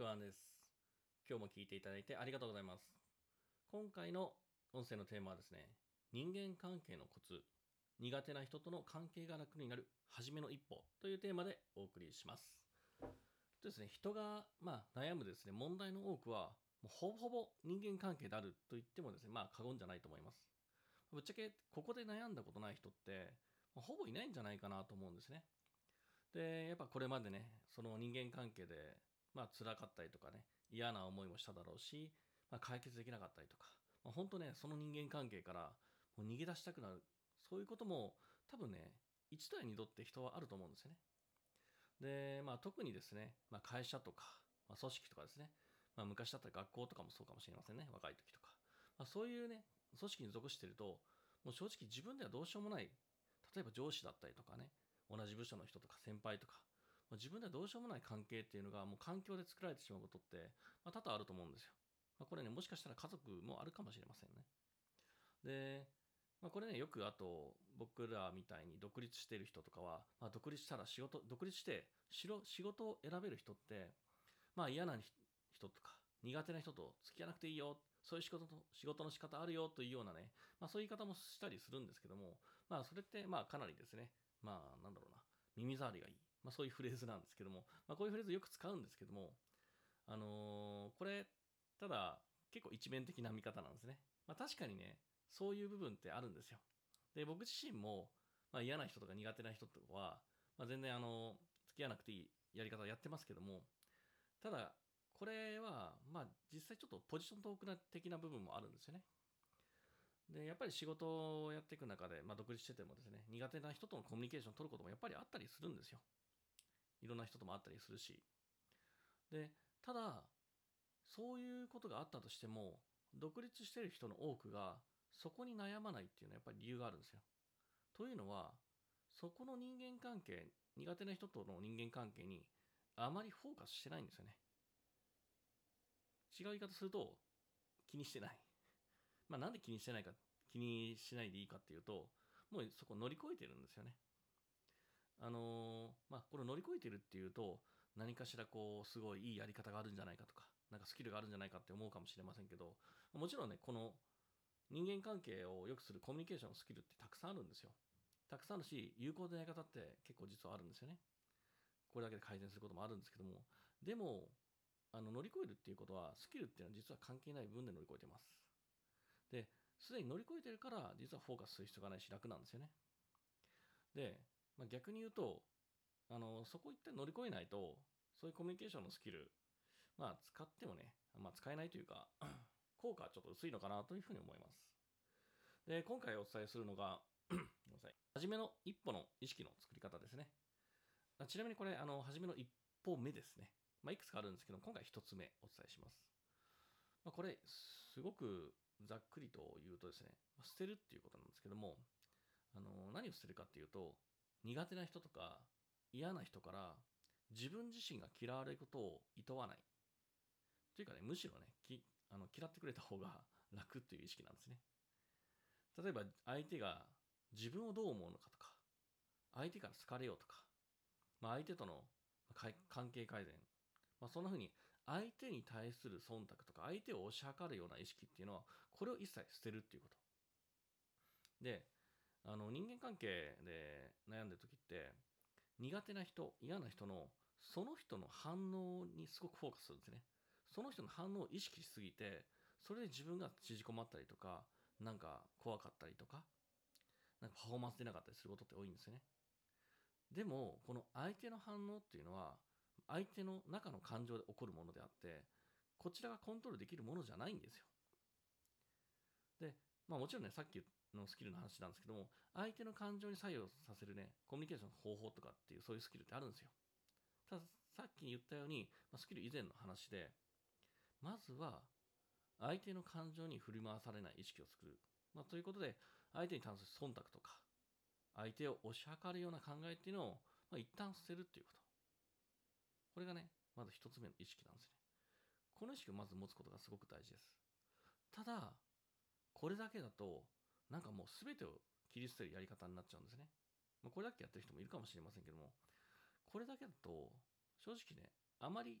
くわんです。今日も聞いていただいてありがとうございます。今回の音声のテーマはですね、人間関係のコツ、苦手な人との関係が楽になる初めの一歩というテーマでお送りします。とですね、人が、まあ、悩むですね、問題の多くは、もうほぼほぼ人間関係であると言ってもですね、まあ過言じゃないと思います。ぶっちゃけ、ここで悩んだことない人って、まほぼいないんじゃないかなと思うんですね。で、やっぱこれまでね、その人間関係で、まあ辛かったりとかね、嫌な思いもしただろうし、まあ、解決できなかったりとか、まあ、本当ね、その人間関係からもう逃げ出したくなる、そういうことも多分ね、一度や二度って人はあると思うんですよね。で、まあ特にですね、まあ会社とか、まあ、組織とかですね、まあ昔だったら学校とかもそうかもしれませんね、若い時とか。まあそういうね、組織に属してると、もう正直自分ではどうしようもない、例えば上司だったりとかね、同じ部署の人とか先輩とか、自分ではどうしようもない関係っていうのがもう環境で作られてしまうことって、まあ、多々あると思うんですよ。まあ、これね、もしかしたら家族もあるかもしれませんね。で、まあ、これね、よくあと、僕らみたいに独立してる人とかは、まあ、独立したら仕事、独立してしろ仕事を選べる人って、まあ嫌な人とか、苦手な人と付き合わなくていいよ、そういう仕事の仕事の仕方あるよというようなね、まあそういう言い方もしたりするんですけども、まあそれってまあかなりですね、まあなんだろうな、耳障りがいい。まあそういうフレーズなんですけども、まあこういうフレーズよく使うんですけども、あのーこれ、ただ結構一面的な見方なんですね。まあ確かにね、そういう部分ってあるんですよ。で、僕自身も、まあ嫌な人とか苦手な人とかは、まあ全然あの、付き合わなくていいやり方をやってますけども、ただ、これは、まあ実際ちょっとポジショントークな的な部分もあるんですよね。で、やっぱり仕事をやっていく中で、まあ独立しててもですね、苦手な人とのコミュニケーションを取ることもやっぱりあったりするんですよ。いろんな人ともあったりするし。で、ただ、そういうことがあったとしても、独立してる人の多くが、そこに悩まないっていうのはやっぱり理由があるんですよ。というのは、そこの人間関係、苦手な人との人間関係にあまりフォーカスしてないんですよね。違う言い方すると、気にしてない。まあなんで気にしてないか、気にしないでいいかっていうと、もうそこ乗り越えてるんですよね。あのまあこれ乗り越えてるっていうと、何かしらこう、すごいいいやり方があるんじゃないかとか、なんかスキルがあるんじゃないかって思うかもしれませんけど、もちろんね、この人間関係を良くするコミュニケーションのスキルってたくさんあるんですよ。たくさんあるし、有効なやり方って結構実はあるんですよね。これだけで改善することもあるんですけども、でも、あの乗り越えるっていうことは、スキルっていうのは実は関係ない分で乗り越えてます。で、すでに乗り越えてるから、実はフォーカスする必要がないし、楽なんですよね。で、まあ、逆に言うと、あのそこ一旦乗り越えないと、そういうコミュニケーションのスキル、まあ使ってもね、まあ使えないというか、効果はちょっと薄いのかなというふうに思います。で、今回お伝えするのが、ごめんなさい。初めの一歩の意識の作り方ですね。ちなみにこれ、あの、初めの一歩目ですね。まあ、いくつかあるんですけど、今回一つ目お伝えします。まあ、これ、すごくざっくりと言うとですね、捨てるっていうことなんですけども、あの、何を捨てるかっていうと、苦手な人とか嫌な人から自分自身が嫌われることを厭わない。というかね、むしろね、きあの嫌ってくれた方が 楽という意識なんですね。例えば相手が自分をどう思うのかとか、相手から好かれようとか、まあ、相手との関係改善、まあ、そんな風に相手に対する忖度とか、相手を推し量るような意識っていうのは、これを一切捨てるっていうこと。で、あの人間関係で悩んでる時って、苦手な人、嫌な人のその人の反応にすごくフォーカスするんですね。その人の反応を意識しすぎて、それで自分が縮こまったりとか、なんか怖かったりとか、なんかパフォーマンス出なかったりすることって多いんですよね。でも、この相手の反応っていうのは、相手の中の感情で起こるものであって、こちらがコントロールできるものじゃないんですよ。で、まあもちろんね、さっきのスキルの話なんですけども、相手の感情に作用させるね、コミュニケーションの方法とかっていう、そういうスキルってあるんですよ。ただ、さっき言ったように、ま、スキル以前の話で、まずは、相手の感情に振り回されない意識を作る。まあ、ということで、相手に対する忖度とか、相手を推し量るような考えっていうのを、まあ、一旦捨てるっていうこと。これがね、まず一つ目の意識なんですね。この意識をまず持つことがすごく大事です。ただ、これだけだと、なんかもう全てを切り捨てるやり方になっちゃうんですね。まあ、これだけやってる人もいるかもしれませんけども、これだけだと、正直ね、あまり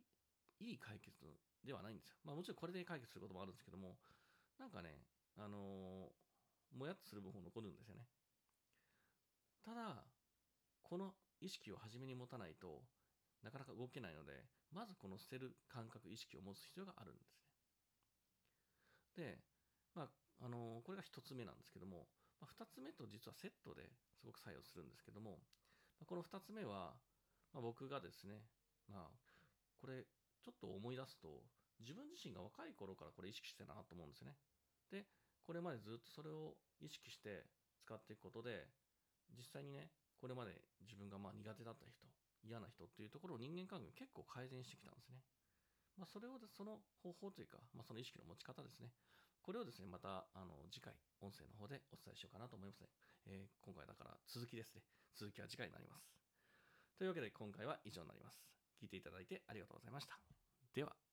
いい解決ではないんですよ。まあもちろんこれで解決することもあるんですけども、なんかね、あのー、もやっとする部分残るんですよね。ただ、この意識を初めに持たないとなかなか動けないので、まずこの捨てる感覚、意識を持つ必要があるんですね。で、あ、の、これが1つ目なんですけども、まあ、2つ目と実はセットですごく作用するんですけども、まあ、この2つ目は、まあ、僕がですね、まあ、これちょっと思い出すと、自分自身が若い頃からこれ意識してたなと思うんですよね。で、これまでずっとそれを意識して使っていくことで、実際にね、これまで自分がまあ苦手だった人、嫌な人っていうところを人間関係結構改善してきたんですね。まあ、それをその方法というか、まあ、その意識の持ち方ですね。これをですね、またあの次回、音声の方でお伝えしようかなと思いますね。えー、今回だから続きですね。続きは次回になります。というわけで今回は以上になります。聞いていただいてありがとうございました。では。